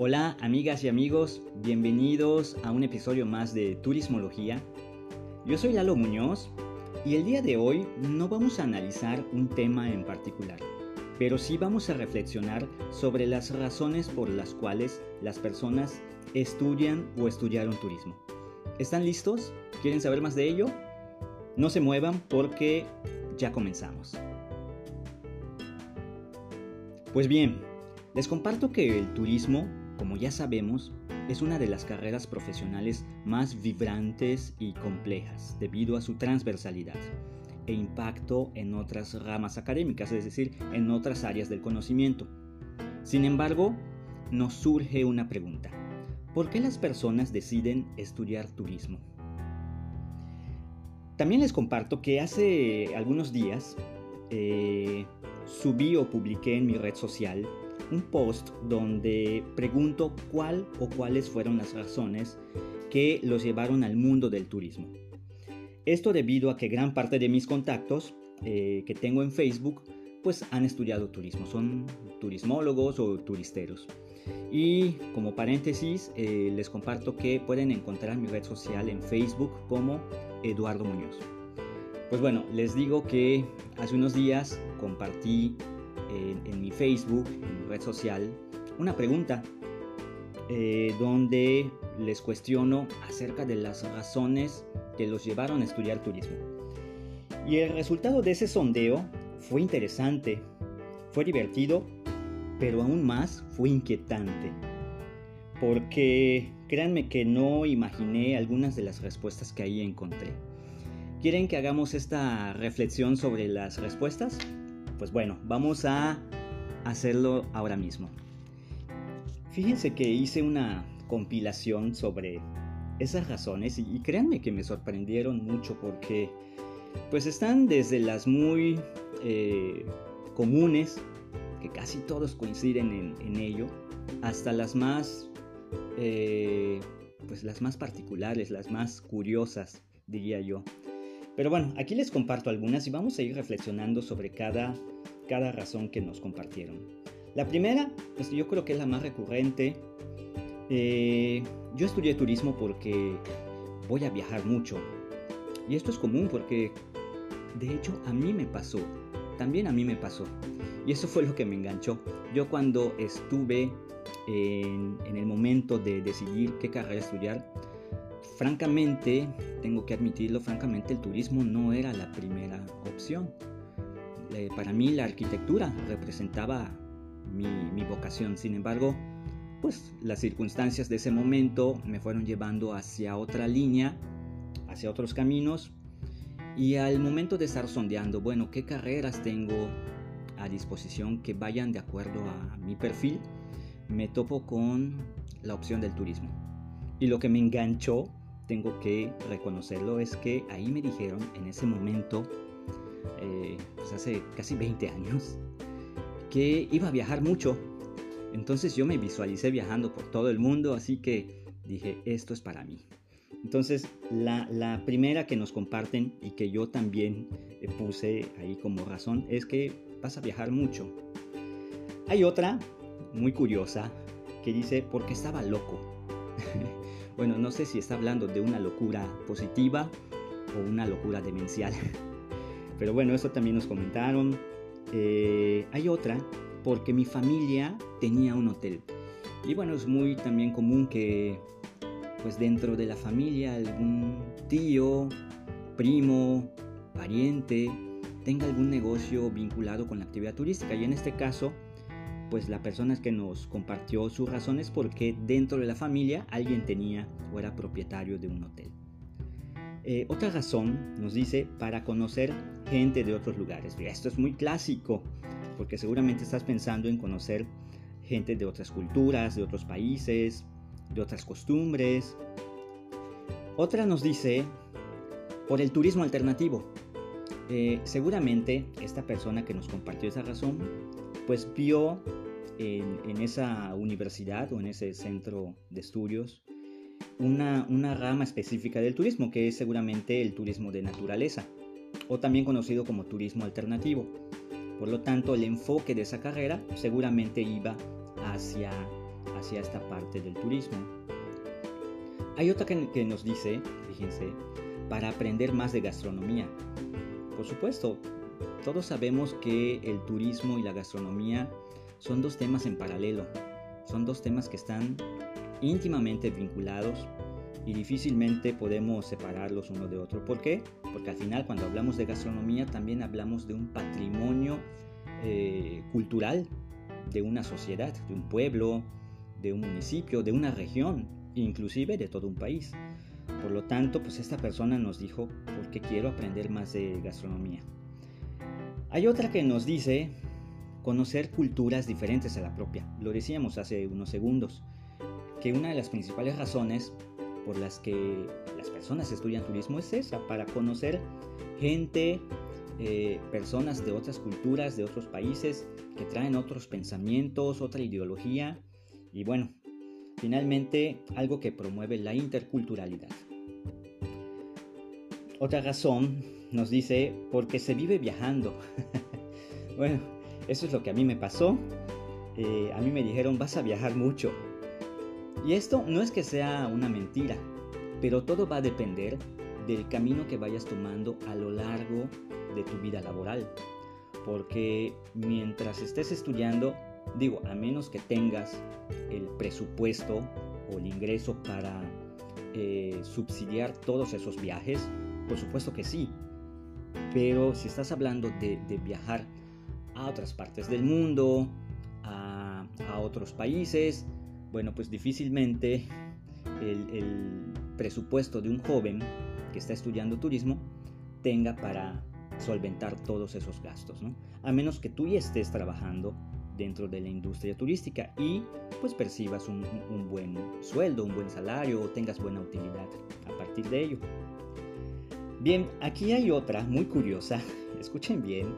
Hola amigas y amigos, bienvenidos a un episodio más de Turismología. Yo soy Lalo Muñoz y el día de hoy no vamos a analizar un tema en particular, pero sí vamos a reflexionar sobre las razones por las cuales las personas estudian o estudiaron turismo. ¿Están listos? ¿Quieren saber más de ello? No se muevan porque ya comenzamos. Pues bien, les comparto que el turismo como ya sabemos, es una de las carreras profesionales más vibrantes y complejas debido a su transversalidad e impacto en otras ramas académicas, es decir, en otras áreas del conocimiento. Sin embargo, nos surge una pregunta. ¿Por qué las personas deciden estudiar turismo? También les comparto que hace algunos días eh, subí o publiqué en mi red social un post donde pregunto cuál o cuáles fueron las razones que los llevaron al mundo del turismo. Esto debido a que gran parte de mis contactos eh, que tengo en Facebook pues han estudiado turismo, son turismólogos o turisteros. Y como paréntesis, eh, les comparto que pueden encontrar mi red social en Facebook como Eduardo Muñoz. Pues bueno, les digo que hace unos días compartí en, mi Facebook, en mi red social, una pregunta eh, donde les cuestiono acerca de las razones que los llevaron a estudiar turismo. Y el resultado de ese sondeo fue interesante, fue divertido, pero aún más fue inquietante. Porque créanme que no imaginé algunas de las respuestas que ahí encontré. ¿Quieren que hagamos esta reflexión sobre las respuestas? Pues bueno, vamos a hacerlo ahora mismo. Fíjense que hice una compilación sobre esas razones y, créanme que me sorprendieron mucho porque pues están desde las muy eh, comunes, que casi todos coinciden en, ello, hasta las más, eh, pues las más particulares, las más curiosas, diría yo. Pero bueno, aquí les comparto algunas y vamos a ir reflexionando sobre cada, cada razón que nos compartieron. La primera, pues yo creo que es la más recurrente. Eh, yo estudié turismo porque voy a viajar mucho. Y esto es común porque, de hecho, a mí me pasó. También a mí me pasó. Y eso fue lo que me enganchó. Yo cuando estuve en, en el momento de decidir qué carrera estudiar, francamente, tengo que admitirlo, francamente el turismo no era la primera opción. Eh, para mí la arquitectura representaba mi, vocación, sin embargo, pues las circunstancias de ese momento me fueron llevando hacia otra línea, hacia otros caminos, y al momento de estar sondeando, bueno, qué carreras tengo a disposición que vayan de acuerdo a mi perfil, me topo con la opción del turismo. Y lo que me enganchó tengo que reconocerlo es que ahí me dijeron en ese momento, eh, pues hace casi 20 años, que iba a viajar mucho. Entonces yo me visualicé viajando por todo el mundo, así que dije, esto es para mí. Entonces la, la primera que nos comparten y que yo también eh, puse ahí como razón es que vas a viajar mucho. Hay otra muy curiosa que dice, porque estaba loco. Bueno, no sé si está hablando de una locura positiva o una locura demencial. Pero bueno, eso también nos comentaron. Eh, hay otra, porque mi familia tenía un hotel. Y bueno, es muy también común que pues dentro de la familia algún tío, primo, pariente tenga algún negocio vinculado con la actividad turística. Y en este caso, pues la persona que nos compartió sus razones porque dentro de la familia alguien tenía o era propietario de un hotel. Eh, otra razón nos dice para conocer gente de otros lugares. Esto es muy clásico porque seguramente estás pensando en conocer gente de otras culturas, de otros países, de otras costumbres. Otra nos dice por el turismo alternativo. Eh, seguramente esta persona que nos compartió esa razón pues vio en, esa universidad o en ese centro de estudios una, una rama específica del turismo, que es seguramente el turismo de naturaleza, o también conocido como turismo alternativo. Por lo tanto, el enfoque de esa carrera seguramente iba hacia, hacia esta parte del turismo. Hay otra que, nos dice, fíjense, para aprender más de gastronomía. Por supuesto, todos sabemos que el turismo y la gastronomía son dos temas en paralelo, son dos temas que están íntimamente vinculados y difícilmente podemos separarlos uno de otro. ¿Por qué? Porque al final cuando hablamos de gastronomía también hablamos de un patrimonio eh, cultural de una sociedad, de un pueblo, de un municipio, de una región, inclusive de todo un país. Por lo tanto, pues esta persona nos dijo, porque quiero aprender más de gastronomía. Hay otra que nos dice conocer culturas diferentes a la propia. Lo decíamos hace unos segundos, que una de las principales razones por las que las personas estudian turismo es esa, para conocer gente, eh, personas de otras culturas, de otros países, que traen otros pensamientos, otra ideología y bueno, finalmente algo que promueve la interculturalidad. Otra razón nos dice porque se vive viajando. bueno, eso es lo que a mí me pasó. Eh, a mí me dijeron vas a viajar mucho. Y esto no es que sea una mentira, pero todo va a depender del camino que vayas tomando a lo largo de tu vida laboral. Porque mientras estés estudiando, digo, a menos que tengas el presupuesto o el ingreso para eh, subsidiar todos esos viajes, por supuesto que sí. Pero si estás hablando de, viajar a otras partes del mundo, a, otros países, bueno, pues difícilmente el presupuesto de un joven que está estudiando turismo tenga para solventar todos esos gastos, ¿no? A menos que tú ya estés trabajando dentro de la industria turística y pues percibas un, buen sueldo, un buen salario o tengas buena utilidad a partir de ello. Bien, aquí hay otra muy curiosa, escuchen bien,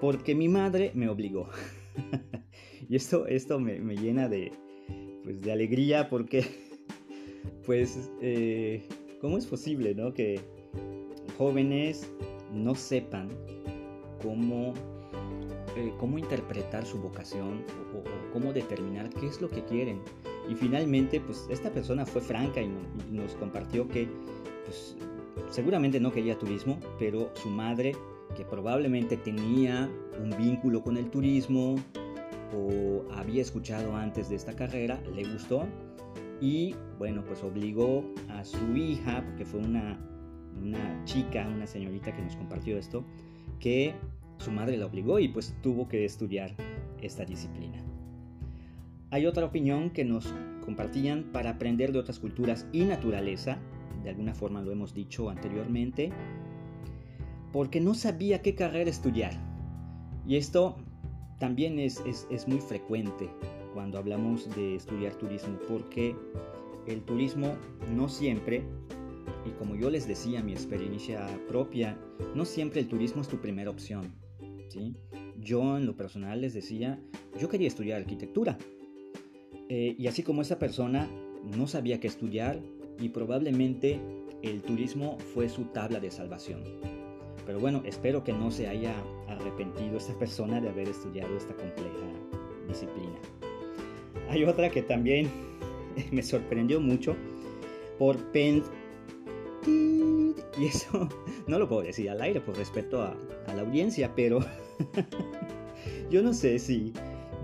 porque mi madre me obligó. y esto, esto me, llena de, pues, de alegría porque, pues, eh, ¿cómo es posible, no? Que jóvenes no sepan cómo, eh, cómo interpretar su vocación o, cómo determinar qué es lo que quieren. Y finalmente, pues esta persona fue franca y, nos compartió que pues, seguramente no quería turismo, pero su madre, que probablemente tenía un vínculo con el turismo o había escuchado antes de esta carrera, le gustó y bueno, pues obligó a su hija, porque fue una una chica, una señorita que nos compartió esto, que su madre la obligó y pues tuvo que estudiar esta disciplina. Hay otra opinión que nos compartían para aprender de otras culturas y naturaleza, de alguna forma lo hemos dicho anteriormente, porque no sabía qué carrera estudiar. Y esto también es, es muy frecuente cuando hablamos de estudiar turismo, porque el turismo no siempre y como yo les decía, mi experiencia propia, no siempre el turismo es tu primera opción. ¿sí? Yo en lo personal les decía, yo quería estudiar arquitectura. Eh, y así como esa persona no sabía qué estudiar y probablemente el turismo fue su tabla de salvación. Pero bueno, espero que no se haya arrepentido esta persona de haber estudiado esta compleja disciplina. Hay otra que también me sorprendió mucho por, pen, y eso no lo puedo decir al aire por respeto a, la audiencia, pero yo no sé si,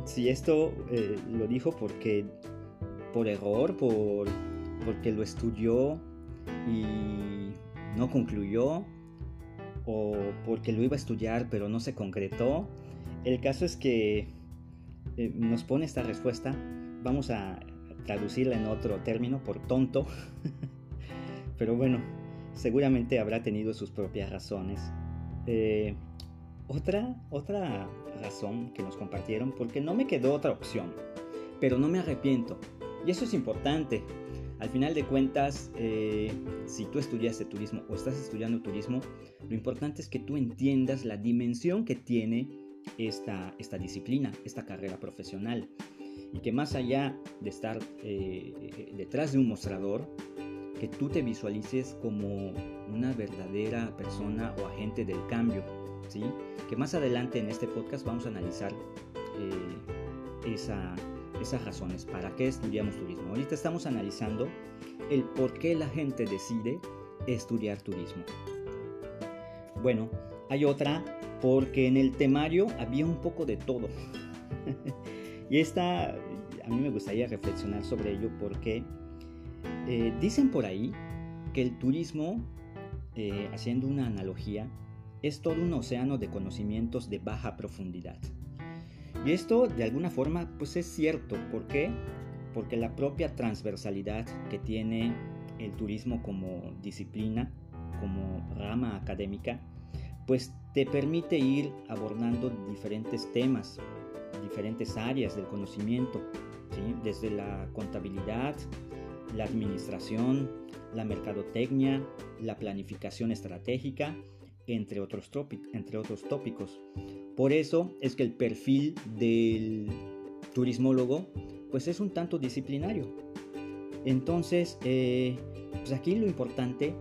si esto eh, lo dijo porque por error, por, porque lo estudió y no concluyó, o porque lo iba a estudiar pero no se concretó. El caso es que eh, nos pone esta respuesta, vamos a traducirla en otro término, por tonto. Pero bueno, seguramente habrá tenido sus propias razones. Eh, otra, otra razón que nos compartieron, porque no me quedó otra opción, pero no me arrepiento. Y eso es importante. Al final de cuentas, eh, si tú estudiaste turismo o estás estudiando turismo, lo importante es que tú entiendas la dimensión que tiene esta, esta disciplina, esta carrera profesional. Y que más allá de estar eh, detrás de un mostrador, que tú te visualices como una verdadera persona o agente del cambio, ¿sí? Que más adelante en este podcast vamos a analizar eh, esa, esas razones, para qué estudiamos turismo. Ahorita estamos analizando el por qué la gente decide estudiar turismo. Bueno, hay otra porque en el temario había un poco de todo. y esta, a mí me gustaría reflexionar sobre ello porque eh, dicen por ahí que el turismo, eh, haciendo una analogía, es todo un océano de conocimientos de baja profundidad. Y esto de alguna forma pues es cierto. ¿Por qué? Porque la propia transversalidad que tiene el turismo como disciplina, como rama académica, pues te permite ir abordando diferentes temas, diferentes áreas del conocimiento, desde la contabilidad, la administración, la mercadotecnia, la planificación estratégica, entre entre otros tópicos. Por eso es que el perfil del turismólogo pues es un tanto disciplinario. Entonces, eh, pues aquí lo importante,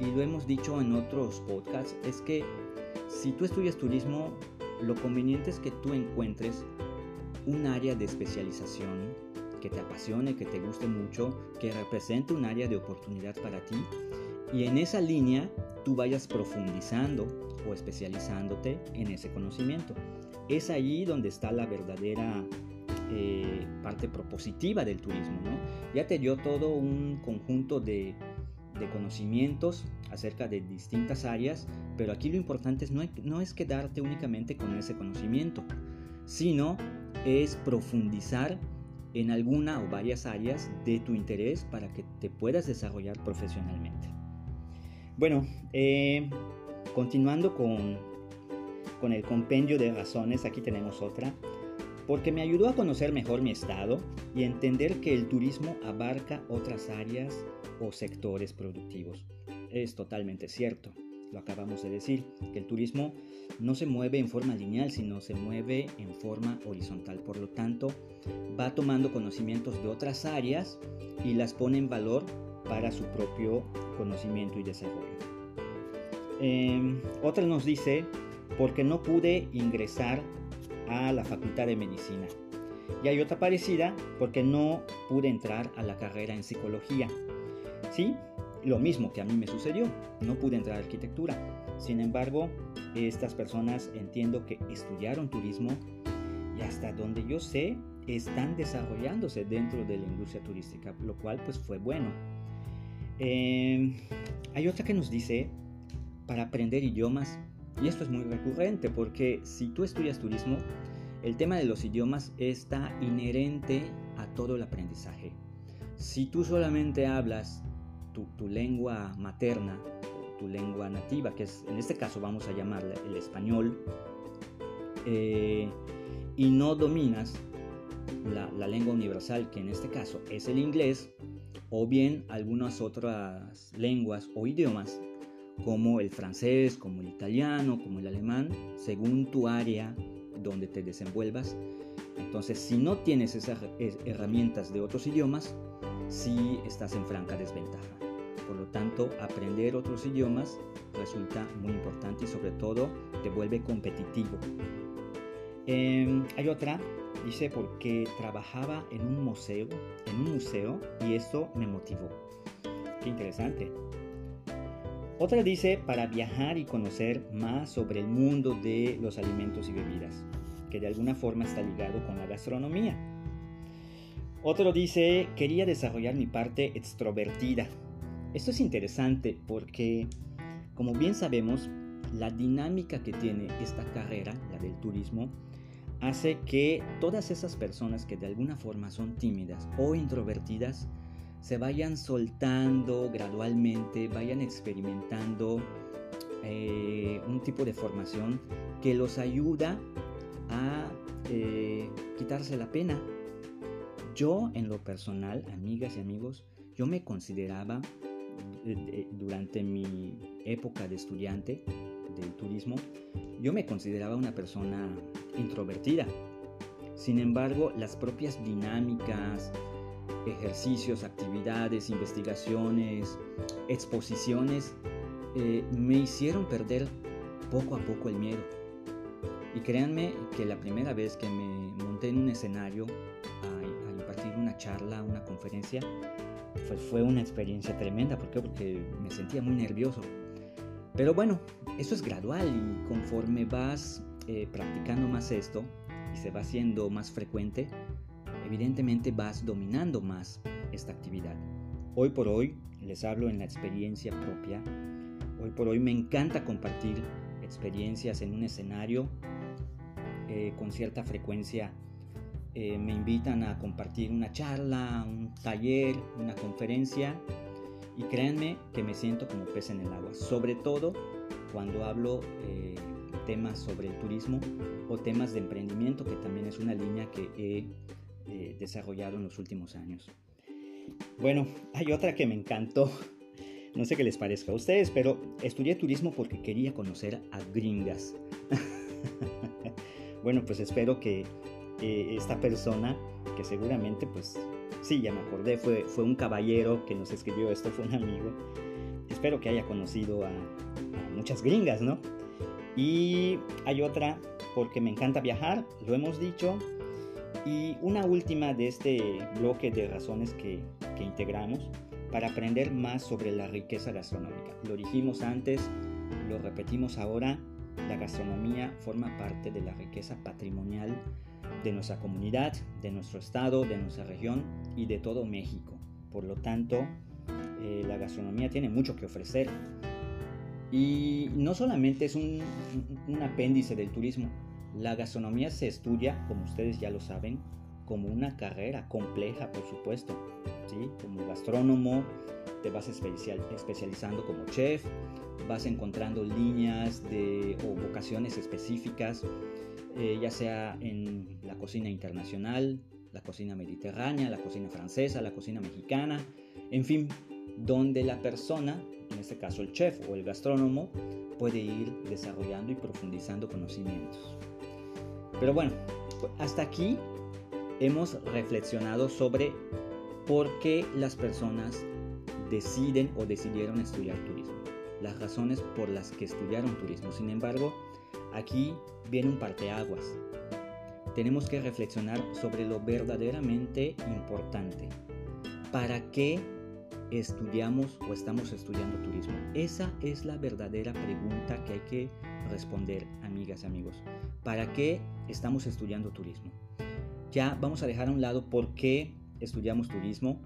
y lo hemos dicho en otros podcasts, es que si tú estudias turismo, lo conveniente es que tú encuentres un área de especialización que te apasione, que te guste mucho, que represente un área de oportunidad para ti y en esa línea tú vayas profundizando o especializándote en ese conocimiento. Es allí donde está la verdadera eh, parte propositiva del turismo. Ya te dio todo un conjunto de, conocimientos acerca de distintas áreas, pero aquí lo importante es no, no es quedarte únicamente con ese conocimiento, sino es profundizar en alguna o varias áreas de tu interés para que te puedas desarrollar profesionalmente. Bueno, eh, continuando con, con el compendio de razones, aquí tenemos otra, porque me ayudó a conocer mejor mi estado y entender que el turismo abarca otras áreas o sectores productivos. Es totalmente cierto, lo acabamos de decir, que el turismo no se mueve en forma lineal, sino se mueve en forma horizontal. Por lo tanto, va tomando conocimientos de otras áreas y las pone en valor para su propio conocimiento y desarrollo. Em, otra nos dice, porque no pude ingresar a la Facultad de Medicina. Y hay otra parecida, porque no pude entrar a la carrera en psicología. Sí, lo mismo que a mí me sucedió, no pude entrar a arquitectura. Sin embargo, estas personas entiendo que estudiaron turismo y hasta donde yo sé están desarrollándose dentro de la industria turística, lo cual pues fue bueno. Em, hay otra que nos dice, para aprender idiomas, y esto es muy recurrente porque si tú estudias turismo, el tema de los idiomas está inherente a todo el aprendizaje. Si tú solamente hablas tu, lengua materna, tu lengua nativa, que es en este caso vamos a llamarle el español, eh, y no dominas la, la, lengua universal, que en este caso es el inglés, o bien algunas otras lenguas o idiomas como el francés, como el italiano, como el alemán, según tu área donde te desenvuelvas. Entonces, si no tienes esas herramientas de otros idiomas, sí estás en franca desventaja. Por lo tanto, aprender otros idiomas resulta muy importante y sobre todo te vuelve competitivo. Em, hay otra Dice porque trabajaba en un museo, en un museo y eso me motivó. Qué interesante. Otra dice para viajar y conocer más sobre el mundo de los alimentos y bebidas, que de alguna forma está ligado con la gastronomía. Otro dice quería desarrollar mi parte extrovertida. Esto es interesante porque, como bien sabemos, la dinámica que tiene esta carrera, la del turismo, hace que todas esas personas que de alguna forma son tímidas o introvertidas se vayan soltando gradualmente, vayan experimentando eh, un tipo de formación que los ayuda a eh, quitarse la pena. Yo en lo personal, amigas y amigos, yo me consideraba eh, durante mi época de estudiante del turismo, yo me consideraba una persona introvertida. Sin embargo, las propias dinámicas, ejercicios, actividades, investigaciones, exposiciones, eh, me hicieron perder poco a poco el miedo. Y créanme que la primera vez que me monté en un escenario a una charla, una conferencia, fue una experiencia tremenda. ¿Por qué? Porque me sentía muy nervioso. Pero bueno, eso es gradual y conforme vas eh, practicando más esto y se va haciendo más frecuente, evidentemente vas dominando más esta actividad. Hoy por hoy, les hablo en la experiencia propia, hoy por hoy me encanta compartir experiencias en un escenario eh, con cierta frecuencia. Eh, me invitan a compartir una charla, un taller, una conferencia y créanme que me siento como pez en el agua, sobre todo cuando hablo eh, temas sobre el turismo o temas de emprendimiento, que también es una línea que he eh, desarrollado en los últimos años. Bueno, hay otra que me encantó. No sé qué les parezca a ustedes, pero estudié turismo porque quería conocer a gringas. bueno, pues espero que esta persona, que seguramente pues Sí, ya me acordé, fue, fue un caballero que nos escribió esto, fue un amigo. Espero que haya conocido a, muchas gringas, ¿no? Y hay otra, porque me encanta viajar, lo hemos dicho. Y una última de este bloque de razones que, que integramos para aprender más sobre la riqueza gastronómica. Lo dijimos antes, lo repetimos ahora, la gastronomía forma parte de la riqueza patrimonial de nuestra comunidad, de nuestro estado, de nuestra región y de todo México. Por lo tanto, eh, la gastronomía tiene mucho que ofrecer. Y no solamente es un, apéndice del turismo, la gastronomía se estudia, como ustedes ya lo saben, como una carrera compleja, por supuesto. ¿sí? Como gastrónomo, te vas especializando como chef, vas encontrando líneas de, o vocaciones específicas eh, ya sea en la cocina internacional, la cocina mediterránea, la cocina francesa, la cocina mexicana, en fin, donde la persona, en este caso el chef o el gastrónomo, puede ir desarrollando y profundizando conocimientos. Pero bueno, hasta aquí hemos reflexionado sobre por qué las personas deciden o decidieron estudiar turismo, las razones por las que estudiaron turismo. Sin embargo, Aquí viene un parteaguas. Tenemos que reflexionar sobre lo verdaderamente importante. ¿Para qué estudiamos o estamos estudiando turismo? Esa es la verdadera pregunta que hay que responder, amigas y amigos. ¿Para qué estamos estudiando turismo? Ya vamos a dejar a un lado por qué estudiamos turismo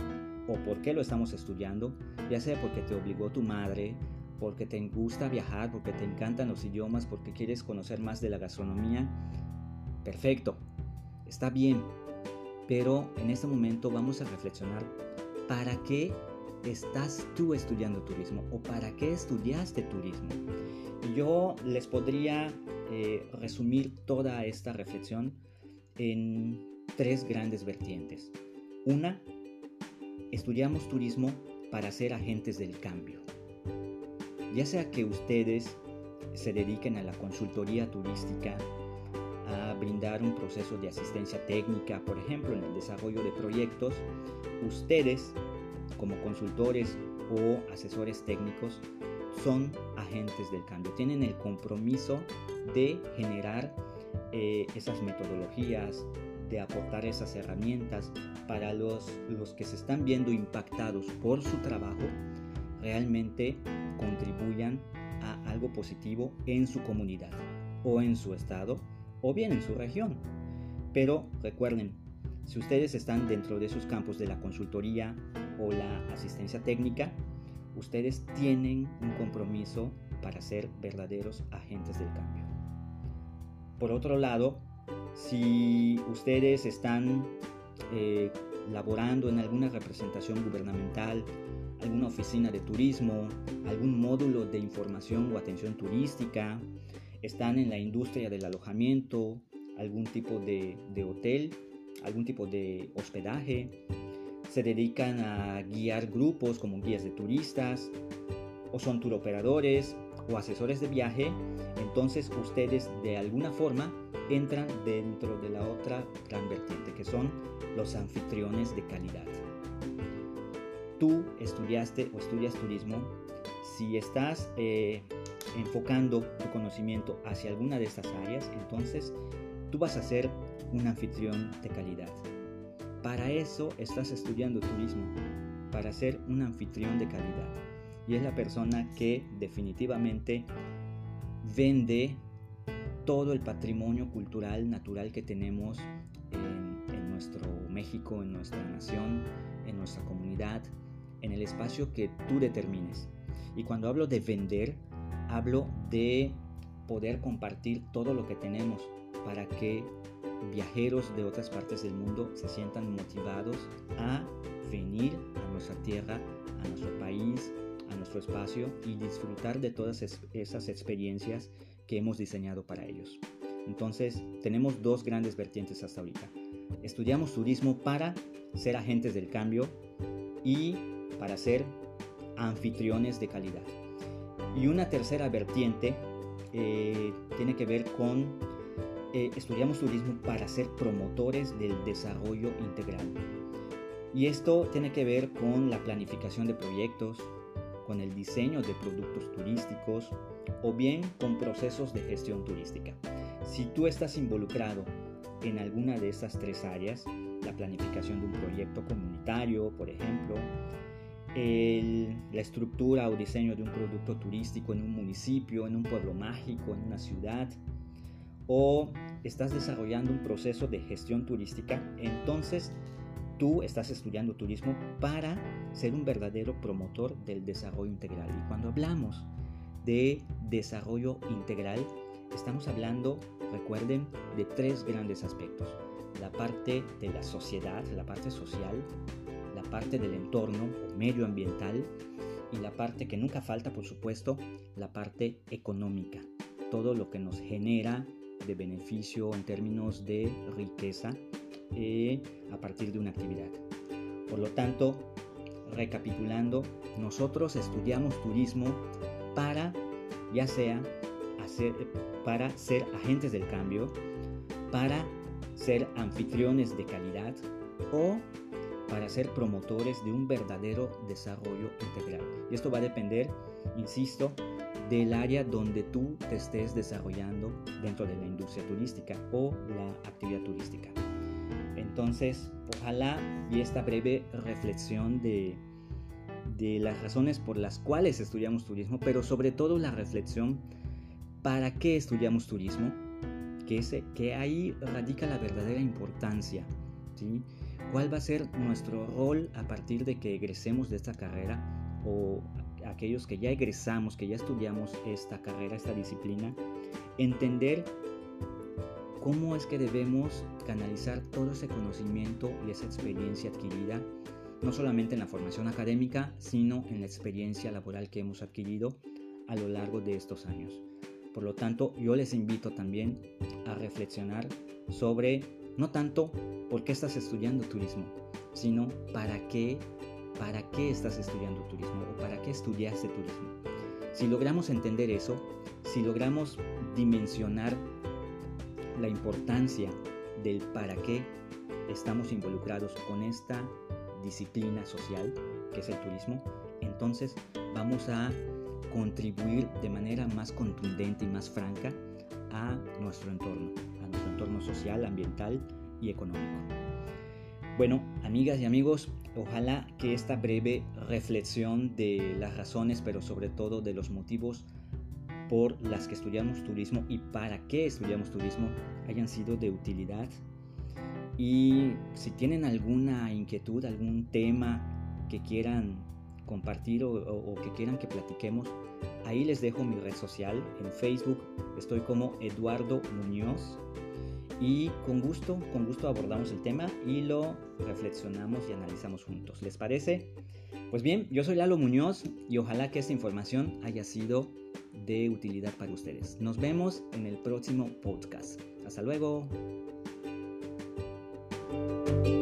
o por qué lo estamos estudiando, ya sea porque te obligó tu madre, porque te gusta viajar, porque te encantan los idiomas, porque quieres conocer más de la gastronomía, perfecto, está bien. Pero en este momento vamos a reflexionar para qué estás tú estudiando turismo o para qué estudiaste turismo. Yo les podría eh, resumir toda esta reflexión en tres grandes vertientes. Una, estudiamos turismo para ser agentes del cambio ya sea que ustedes se dediquen a la consultoría turística, a brindar un proceso de asistencia técnica, por ejemplo, en el desarrollo de proyectos, ustedes como consultores o asesores técnicos son agentes del cambio, tienen el compromiso de generar eh, esas metodologías, de aportar esas herramientas para los, los que se están viendo impactados por su trabajo, realmente contribuyan a algo positivo en su comunidad o en su estado o bien en su región. Pero recuerden, si ustedes están dentro de esos campos de la consultoría o la asistencia técnica, ustedes tienen un compromiso para ser verdaderos agentes del cambio. Por otro lado, si ustedes están eh, laborando en alguna representación gubernamental alguna oficina de turismo, algún módulo de información o atención turística, están en la industria del alojamiento, algún tipo de, hotel, algún tipo de hospedaje, se dedican a guiar grupos como guías de turistas, o son turoperadores o asesores de viaje, entonces ustedes de alguna forma entran dentro de la otra gran vertiente, que son los anfitriones de calidad tú estudiaste o estudias turismo, si estás eh, enfocando tu conocimiento hacia alguna de estas áreas, entonces tú vas a ser un anfitrión de calidad. para eso estás estudiando turismo, para ser un anfitrión de calidad. Y es la persona que definitivamente vende todo el patrimonio cultural, natural que tenemos en, nuestro México, en nuestra nación, en nuestra comunidad, en el espacio que tú determines. Y cuando hablo de vender, hablo de poder compartir todo lo que tenemos para que viajeros de otras partes del mundo se sientan motivados a venir a nuestra tierra, a nuestro país, a nuestro espacio y disfrutar de todas esas experiencias que hemos diseñado para ellos. Entonces, tenemos dos grandes vertientes hasta ahorita. Estudiamos turismo para ser agentes del cambio y para ser anfitriones de calidad. Y una tercera vertiente eh, tiene que ver con, eh, estudiamos turismo para ser promotores del desarrollo integral. Y esto tiene que ver con la planificación de proyectos, con el diseño de productos turísticos o bien con procesos de gestión turística. Si tú estás involucrado en alguna de estas tres áreas, la planificación de un proyecto comunitario, por ejemplo, la estructura o diseño de un producto turístico en un municipio, en un pueblo mágico, en una ciudad, o estás desarrollando un proceso de gestión turística, entonces tú estás estudiando turismo para ser un verdadero promotor del desarrollo integral. Y cuando hablamos de desarrollo integral, estamos hablando, recuerden, de tres grandes aspectos. La parte de la sociedad, la parte social, la parte del entorno medioambiental y la parte que nunca falta, por supuesto, la parte económica. Todo lo que nos genera de beneficio en términos de riqueza eh, a partir de una actividad. Por lo tanto, recapitulando, nosotros estudiamos turismo para, ya sea hacer, para ser agentes del cambio, para ser anfitriones de calidad o para ser promotores de un verdadero desarrollo integral. Y esto va a depender, insisto, del área donde tú te estés desarrollando dentro de la industria turística o la actividad turística. Entonces, ojalá y esta breve reflexión de, de las razones por las cuales estudiamos turismo, pero sobre todo la reflexión para qué estudiamos turismo, que, ese, que ahí radica la verdadera importancia. ¿sí? cuál va a ser nuestro rol a partir de que egresemos de esta carrera o aquellos que ya egresamos, que ya estudiamos esta carrera, esta disciplina, entender cómo es que debemos canalizar todo ese conocimiento y esa experiencia adquirida, no solamente en la formación académica, sino en la experiencia laboral que hemos adquirido a lo largo de estos años. Por lo tanto, yo les invito también a reflexionar sobre no tanto por qué estás estudiando turismo, sino para qué, para qué estás estudiando turismo o para qué estudiaste turismo. Si logramos entender eso, si logramos dimensionar la importancia del para qué estamos involucrados con esta disciplina social que es el turismo, entonces vamos a contribuir de manera más contundente y más franca a nuestro entorno entorno social, ambiental y económico. Bueno, amigas y amigos, ojalá que esta breve reflexión de las razones, pero sobre todo de los motivos por las que estudiamos turismo y para qué estudiamos turismo hayan sido de utilidad. Y si tienen alguna inquietud, algún tema que quieran compartir o, que quieran que platiquemos, ahí les dejo mi red social. En Facebook estoy como Eduardo Muñoz y con gusto, con gusto abordamos el tema y lo reflexionamos y analizamos juntos. ¿Les parece? Pues bien, yo soy Lalo Muñoz y ojalá que esta información haya sido de utilidad para ustedes. Nos vemos en el próximo podcast. Hasta luego. thank you